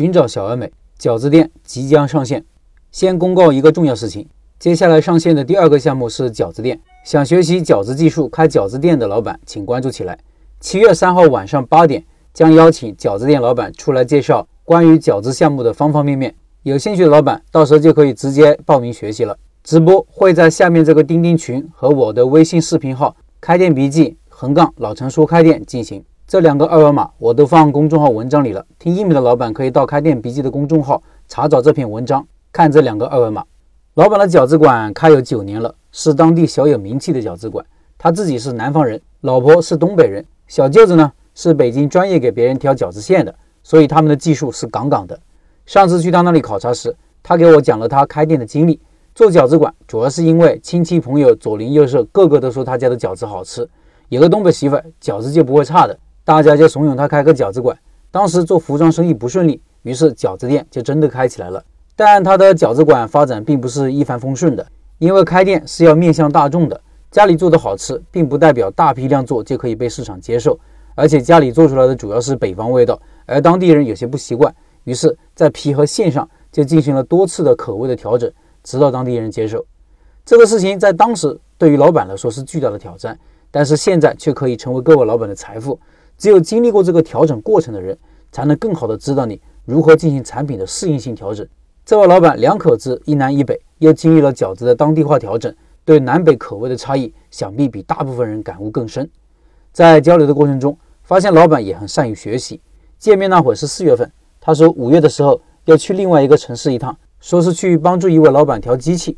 寻找小而美饺子店即将上线。先公告一个重要事情，接下来上线的第二个项目是饺子店。想学习饺子技术、开饺子店的老板，请关注起来。七月三号晚上八点，将邀请饺子店老板出来介绍关于饺子项目的方方面面。有兴趣的老板，到时候就可以直接报名学习了。直播会在下面这个钉钉群和我的微信视频号“开店笔记”横杠老陈说开店进行。这两个二维码我都放公众号文章里了。听一米的老板可以到“开店笔记”的公众号查找这篇文章，看这两个二维码。老板的饺子馆开有九年了。是当地小有名气的饺子馆，他自己是南方人，老婆是东北人，小舅子呢是北京专业给别人挑饺子馅的，所以他们的技术是杠杠的。上次去他那里考察时，他给我讲了他开店的经历。做饺子馆主要是因为亲戚朋友左邻右舍个个都说他家的饺子好吃，有个东北媳妇饺子就不会差的，大家就怂恿他开个饺子馆。当时做服装生意不顺利，于是饺子店就真的开起来了。但他的饺子馆发展并不是一帆风顺的。因为开店是要面向大众的，家里做的好吃，并不代表大批量做就可以被市场接受。而且家里做出来的主要是北方味道，而当地人有些不习惯，于是，在皮和馅上就进行了多次的口味的调整，直到当地人接受。这个事情在当时对于老板来说是巨大的挑战，但是现在却可以成为各位老板的财富。只有经历过这个调整过程的人，才能更好的知道你如何进行产品的适应性调整。这位老板两口子一南一北。又经历了饺子的当地化调整，对南北口味的差异，想必比大部分人感悟更深。在交流的过程中，发现老板也很善于学习。见面那会是四月份，他说五月的时候要去另外一个城市一趟，说是去帮助一位老板调机器。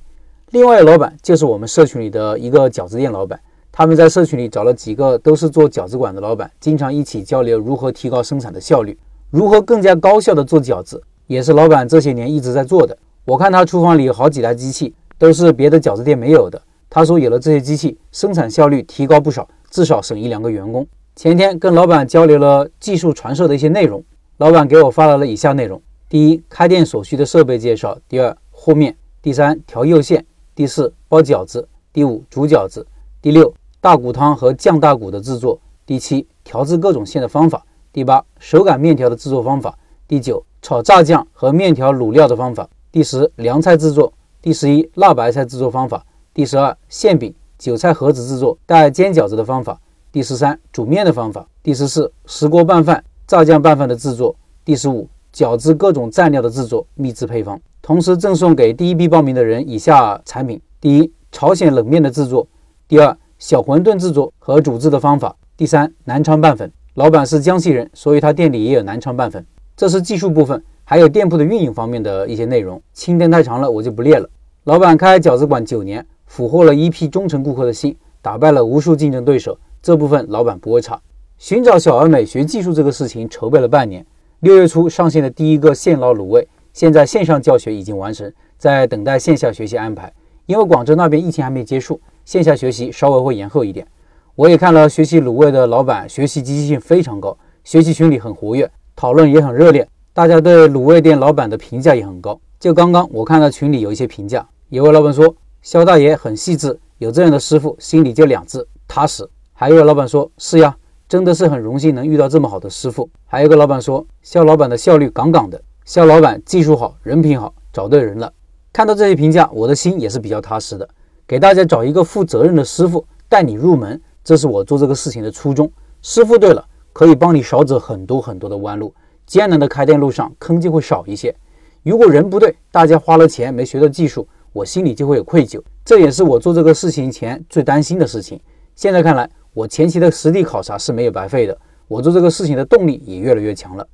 另外老板就是我们社群里的一个饺子店老板，他们在社群里找了几个都是做饺子馆的老板，经常一起交流如何提高生产的效率，如何更加高效的做饺子，也是老板这些年一直在做的。我看他厨房里有好几台机器，都是别的饺子店没有的。他说有了这些机器，生产效率提高不少，至少省一两个员工。前天跟老板交流了技术传授的一些内容，老板给我发来了以下内容：第一，开店所需的设备介绍；第二，和面；第三，调肉馅；第四，包饺子；第五，煮饺子；第六，大骨汤和酱大骨的制作；第七，调制各种馅的方法；第八，手擀面条的制作方法；第九，炒炸酱和面条卤料的方法。第十，凉菜制作；第十一，辣白菜制作方法；第十二，馅饼、韭菜盒子制作。带煎饺子的方法；第十三，煮面的方法；第十四，石锅拌饭、炸酱拌饭的制作；第十五，饺子各种蘸料的制作。秘制配方。同时赠送给第一批报名的人以下产品：第一，朝鲜冷面的制作；第二，小馄饨制作和煮制的方法；第三，南昌拌粉。老板是江西人，所以他店里也有南昌拌粉。这是技术部分。还有店铺的运营方面的一些内容，清单太长了，我就不列了。老板开饺子馆九年，俘获了一批忠诚顾客的心，打败了无数竞争对手，这部分老板不会差。寻找小而美学技术这个事情筹备了半年，六月初上线的第一个现捞卤味，现在线上教学已经完成，在等待线下学习安排。因为广州那边疫情还没结束，线下学习稍微会延后一点。我也看了学习卤味的老板，学习积极性非常高，学习群里很活跃，讨论也很热烈。大家对卤味店老板的评价也很高。就刚刚我看到群里有一些评价，有位老板说肖大爷很细致，有这样的师傅心里就两字踏实。还有老板说是呀，真的是很荣幸能遇到这么好的师傅。还有个老板说肖老板的效率杠杠的，肖老板技术好，人品好，找对人了。看到这些评价，我的心也是比较踏实的。给大家找一个负责任的师傅带你入门，这是我做这个事情的初衷。师傅对了，可以帮你少走很多很多的弯路。艰难的开店路上，坑就会少一些。如果人不对，大家花了钱没学到技术，我心里就会有愧疚。这也是我做这个事情前最担心的事情。现在看来，我前期的实地考察是没有白费的。我做这个事情的动力也越来越强了。